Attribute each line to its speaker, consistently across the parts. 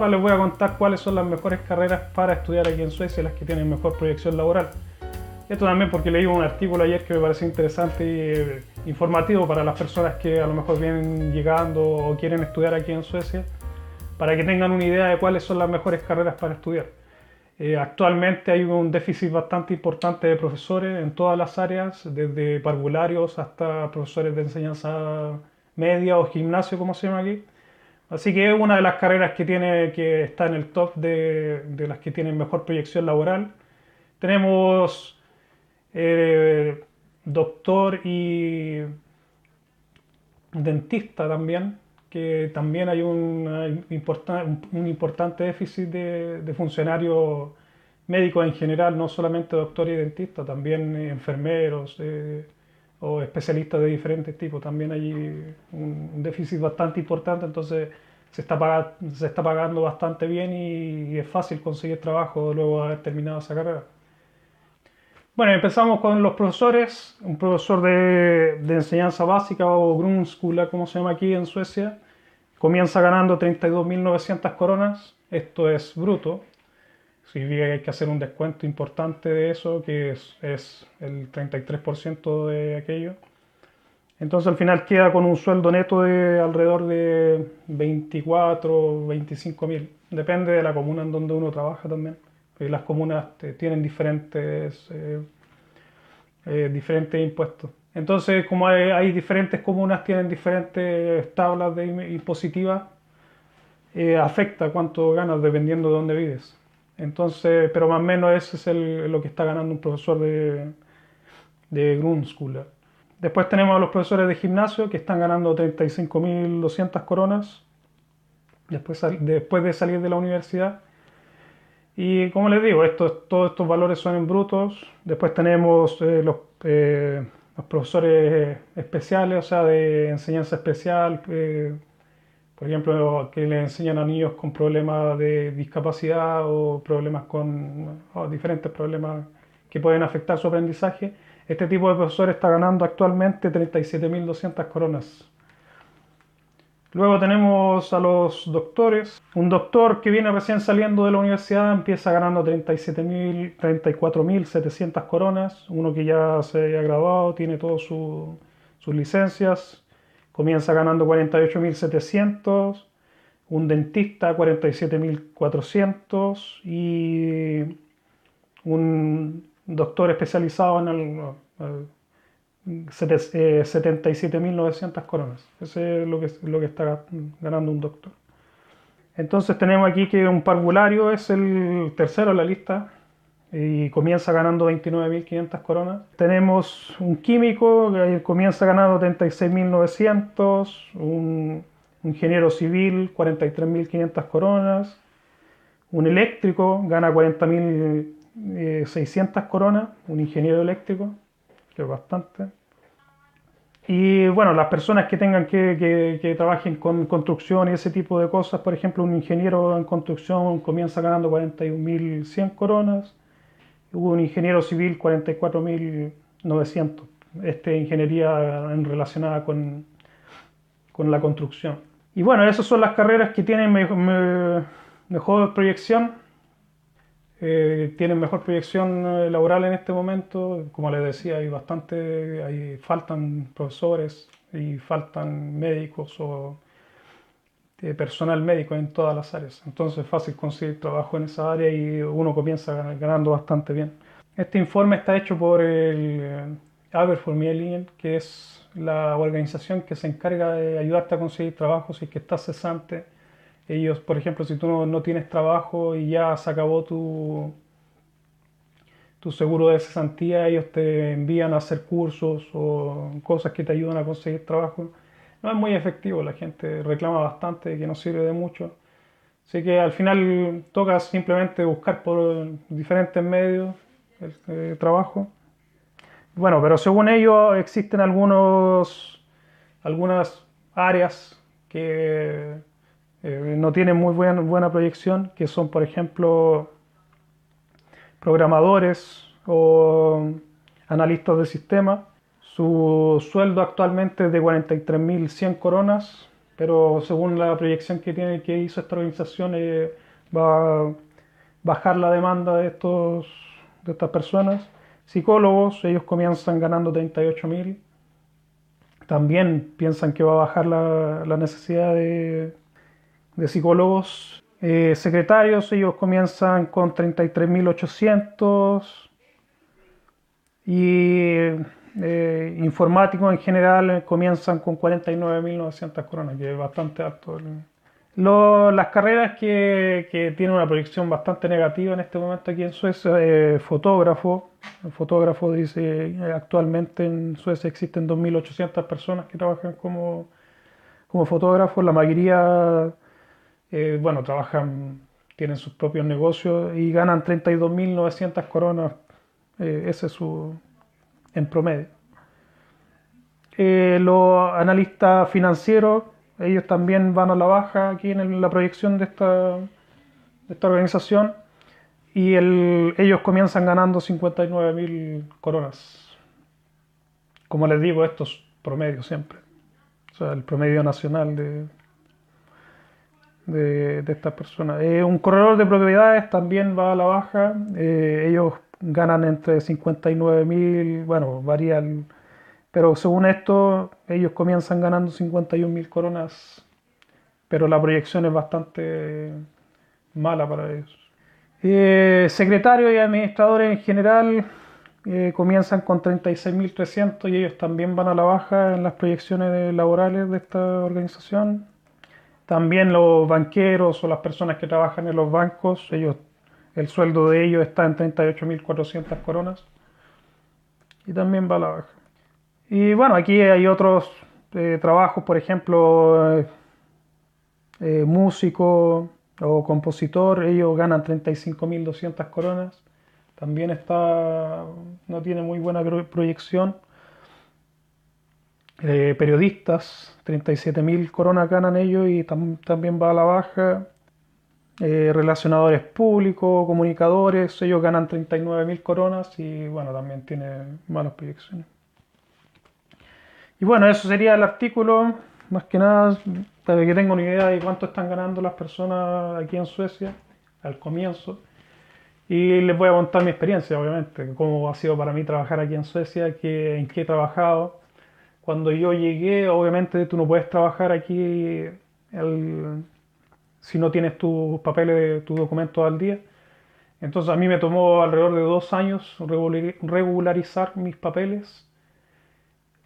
Speaker 1: Ahora les voy a contar cuáles son las mejores carreras para estudiar aquí en Suecia, las que tienen mejor proyección laboral. Esto también porque leí un artículo ayer que me pareció interesante eh, informativo para las personas que a lo mejor vienen llegando o quieren estudiar aquí en Suecia, para que tengan una idea de cuáles son las mejores carreras para estudiar. Eh, actualmente hay un déficit bastante importante de profesores en todas las áreas, desde parvularios hasta profesores de enseñanza media o gimnasio, como se llama aquí. Así que es una de las carreras que, tiene, que está en el top de, las que tienen mejor proyección laboral. Tenemos eh, doctor y dentista también, que también hay un, importante déficit de, de, funcionarios médicos en general, no solamente doctor y dentista, también enfermeros eh, o especialistas de diferentes tipos. También hay un, déficit bastante importante, entonces se está, se está pagando bastante bien y, es fácil conseguir trabajo luego de haber terminado esa carrera. Bueno, empezamos con los profesores. Un profesor de, enseñanza básica o Grundskola, como se llama aquí en Suecia, comienza ganando 32.900 coronas. Esto es bruto. Significa que hay que hacer un descuento importante de eso, que es, el 33% de aquello. Entonces al final queda con un sueldo neto de alrededor de 24, 25 mil. Depende de la comuna en donde uno trabaja también las comunas tienen diferentes, eh, eh, diferentes impuestos. Entonces, como hay, diferentes comunas, tienen diferentes tablas de impositivas, eh, afecta cuánto ganas dependiendo de dónde vives. Entonces, pero más o menos eso es lo que está ganando un profesor de, Grundschule. Después tenemos a los profesores de gimnasio que están ganando 35.200 coronas después, de salir de la universidad. Y como les digo, todos estos valores son en brutos. Después tenemos eh, los, eh, los, profesores especiales, o sea, de enseñanza especial, eh, por ejemplo, que le enseñan a niños con problemas de discapacidad o problemas con diferentes problemas que pueden afectar su aprendizaje. Este tipo de profesor está ganando actualmente 37.200 coronas Luego tenemos a los doctores. Un doctor que viene recién saliendo de la universidad empieza ganando 34.700 coronas. Uno que ya se ha graduado, tiene todas sus licencias, comienza ganando 48.700. Un dentista 47.400 y un doctor especializado en el, el 77.900 eh, coronas. Eso es lo que, lo que está ganando un doctor. Entonces tenemos aquí que un parvulario es el tercero en la lista y comienza ganando 29.500 coronas. Tenemos un químico que comienza ganando 36.900, un ingeniero civil 43.500 coronas, un eléctrico gana 40.600 coronas, un ingeniero eléctrico, que es bastante. Y bueno, las personas que tengan que, que, trabajen con construcción y ese tipo de cosas, por ejemplo, un ingeniero en construcción comienza ganando 41.100 coronas, un ingeniero civil 44.900. Este ingeniería en relacionada con, con la construcción. Y bueno, esas son las carreras que tienen mejor proyección eh, tienen mejor proyección eh, laboral en este momento. Como les decía, hay bastante, hay, faltan profesores y faltan médicos eh, personal médico en todas las áreas. Entonces es fácil conseguir trabajo en esa área y uno comienza ganando bastante bien. Este informe está hecho por el Arbetsförmedlingen, que es la organización que se encarga de ayudarte a conseguir trabajo si que estás cesante ellos, por ejemplo, si tú no, tienes trabajo y ya se acabó tu, tu seguro de cesantía, ellos te envían a hacer cursos o cosas que te ayudan a conseguir trabajo. No es muy efectivo, la gente reclama bastante que no sirve de mucho. Así que al final toca simplemente buscar por diferentes medios el, trabajo. Bueno, pero según ellos existen algunos, algunas áreas que eh, no tienen muy buena, buena proyección, que son, por ejemplo, programadores o analistas de sistema. Su sueldo actualmente es de 43.100 coronas pero según la proyección que, tiene, que hizo esta organización, eh, va a bajar la demanda de, estos, de estas personas. Psicólogos, ellos comienzan ganando 38 mil. También piensan que va a bajar la, la necesidad de, de psicólogos. Eh, secretarios, ellos comienzan con 33.800 y eh, informáticos en general comienzan con 49.900 coronas, que es bastante alto. las carreras que, que, tienen una proyección bastante negativa en este momento aquí en Suecia, eh, fotógrafo. El fotógrafo dice actualmente en Suecia existen 2.800 personas que trabajan como, como fotógrafos, la mayoría eh, bueno, trabajan, tienen sus propios negocios y ganan 32.900 coronas, eh, ese es su, en promedio. Eh, los analistas financieros, ellos también van a la baja aquí en la proyección de esta, esta organización y ellos comienzan ganando 59.000 coronas. Como les digo, estos promedios siempre. O sea, el promedio nacional de, de, estas personas. Eh, un corredor de propiedades también va a la baja. Eh, ellos ganan entre 59 mil, bueno, varían, pero según esto, ellos comienzan ganando 51 mil coronas, pero la proyección es bastante mala para ellos. Eh, secretarios y administradores en general comienzan con 36.300 y ellos también van a la baja en las proyecciones laborales de esta organización. También los banqueros o las personas que trabajan en los bancos, ellos, el sueldo de ellos está en 38.400 coronas y también va a la baja. Y bueno, aquí hay otros eh, trabajos, por ejemplo, eh, eh, músico o compositor, ellos ganan 35.200 coronas. También está, no tiene muy buena proyección. Periodistas, 37.000 coronas ganan ellos y también va a la baja. Eh, relacionadores públicos, comunicadores, ellos ganan 39.000 coronas y bueno, también tiene malas proyecciones. Y bueno, eso sería el artículo, más que nada, para que tenga una idea de cuánto están ganando las personas aquí en Suecia al comienzo. Y les voy a contar mi experiencia, obviamente, cómo ha sido para mí trabajar aquí en Suecia, en qué he trabajado cuando yo llegué, obviamente tú no puedes trabajar aquí si no tienes tus papeles, tus documentos al día. Entonces a mí me tomó alrededor de dos años regularizar mis papeles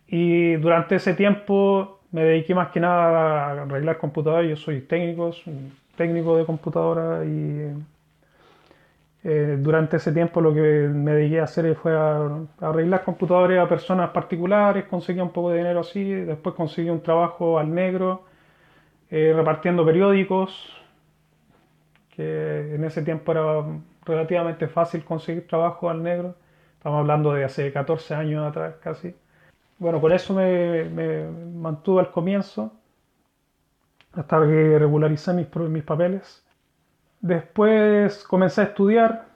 Speaker 1: y durante ese tiempo me dediqué más que nada a arreglar computadoras. Yo soy técnico, técnico de computadora y eh, durante ese tiempo lo que me dediqué a hacer fue a, arreglar computadores a personas particulares, conseguí un poco de dinero así, después conseguí un trabajo al negro, eh, repartiendo periódicos, que en ese tiempo era relativamente fácil conseguir trabajo al negro, estamos hablando de hace 14 años atrás casi. Bueno, por eso me, me mantuve al comienzo, hasta que regularicé mis, mis papeles. Después comencé a estudiar,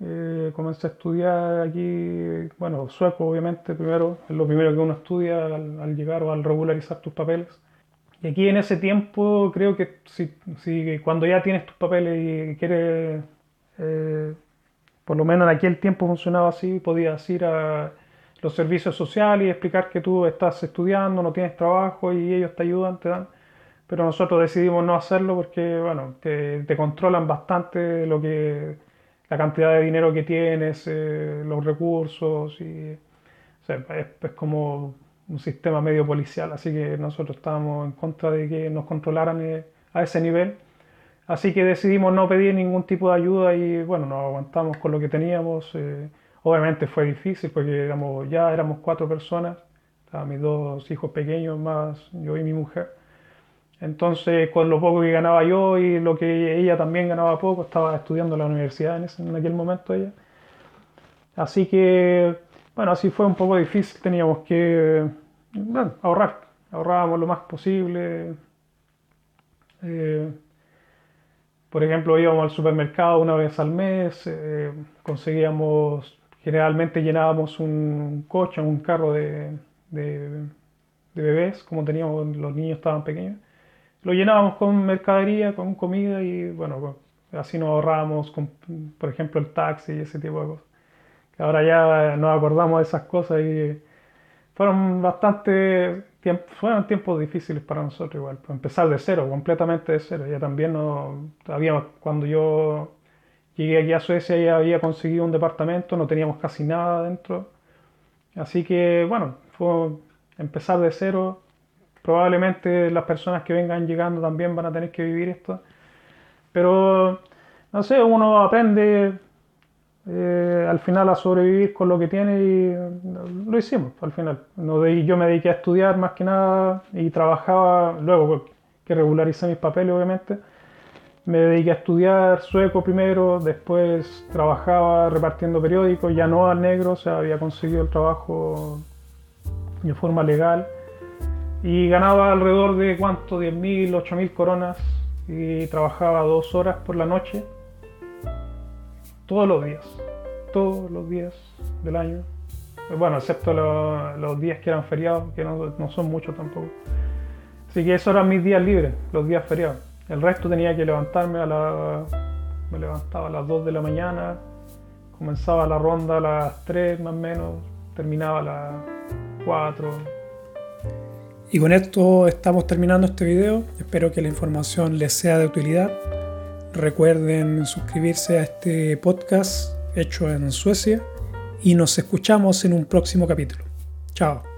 Speaker 1: eh, comencé a estudiar aquí, bueno, sueco obviamente primero, es lo primero que uno estudia al, llegar o al regularizar tus papeles. Y aquí en ese tiempo creo que si, cuando ya tienes tus papeles y quieres, eh, por lo menos en aquel tiempo funcionaba así, podías ir a los servicios sociales y explicar que tú estás estudiando, no tienes trabajo y ellos te ayudan, te dan. Pero nosotros decidimos no hacerlo porque, bueno, te, controlan bastante lo que, la cantidad de dinero que tienes, eh, los recursos, y, es, como un sistema medio policial, así que nosotros estábamos en contra de que nos controlaran eh, a ese nivel. Así que decidimos no pedir ningún tipo de ayuda y bueno, nos aguantamos con lo que teníamos. Eh, obviamente fue difícil porque éramos, ya éramos cuatro personas, mis dos hijos pequeños más yo y mi mujer. Entonces, con lo poco que ganaba yo y lo que ella también ganaba poco, estaba estudiando en la universidad en, aquel momento ella. Así que, bueno, así fue un poco difícil, teníamos que ahorrar, ahorrábamos lo más posible. Eh, por ejemplo, íbamos al supermercado una vez al mes, eh, conseguíamos, generalmente llenábamos un coche, un carro de, de bebés, como teníamos, los niños estaban pequeños lo llenábamos con mercadería, con comida y bueno, así nos ahorrábamos, por ejemplo, el taxi y ese tipo de cosas. Ahora ya nos acordamos de esas cosas y fueron bastante fueron tiempos difíciles para nosotros igual, pues empezar de cero, completamente de cero. Ya también no, había, cuando yo llegué aquí a Suecia ya había conseguido un departamento, no teníamos casi nada dentro. Así que bueno, fue empezar de cero. Probablemente las personas que vengan llegando también van a tener que vivir esto. Pero, no sé, uno aprende al final a sobrevivir con lo que tiene y lo hicimos al final. yo me dediqué a estudiar más que nada y trabajaba, luego que regularicé mis papeles obviamente, me dediqué a estudiar sueco primero, después trabajaba repartiendo periódicos, ya no al negro, o sea, había conseguido el trabajo de forma legal y ganaba alrededor de cuánto, 10.000, 8.000 coronas y trabajaba dos horas por la noche todos los días, todos los días del año. Bueno, excepto los días que eran feriados, que no, son muchos tampoco. Así que esos eran mis días libres, los días feriados. El resto tenía que levantarme a la... Me levantaba a las 2 de la mañana, comenzaba la ronda a las 3 más o menos, terminaba a las 4.
Speaker 2: Y con esto estamos terminando este video. Espero que la información les sea de utilidad. Recuerden suscribirse a este podcast hecho en Suecia y nos escuchamos en un próximo capítulo. Chao.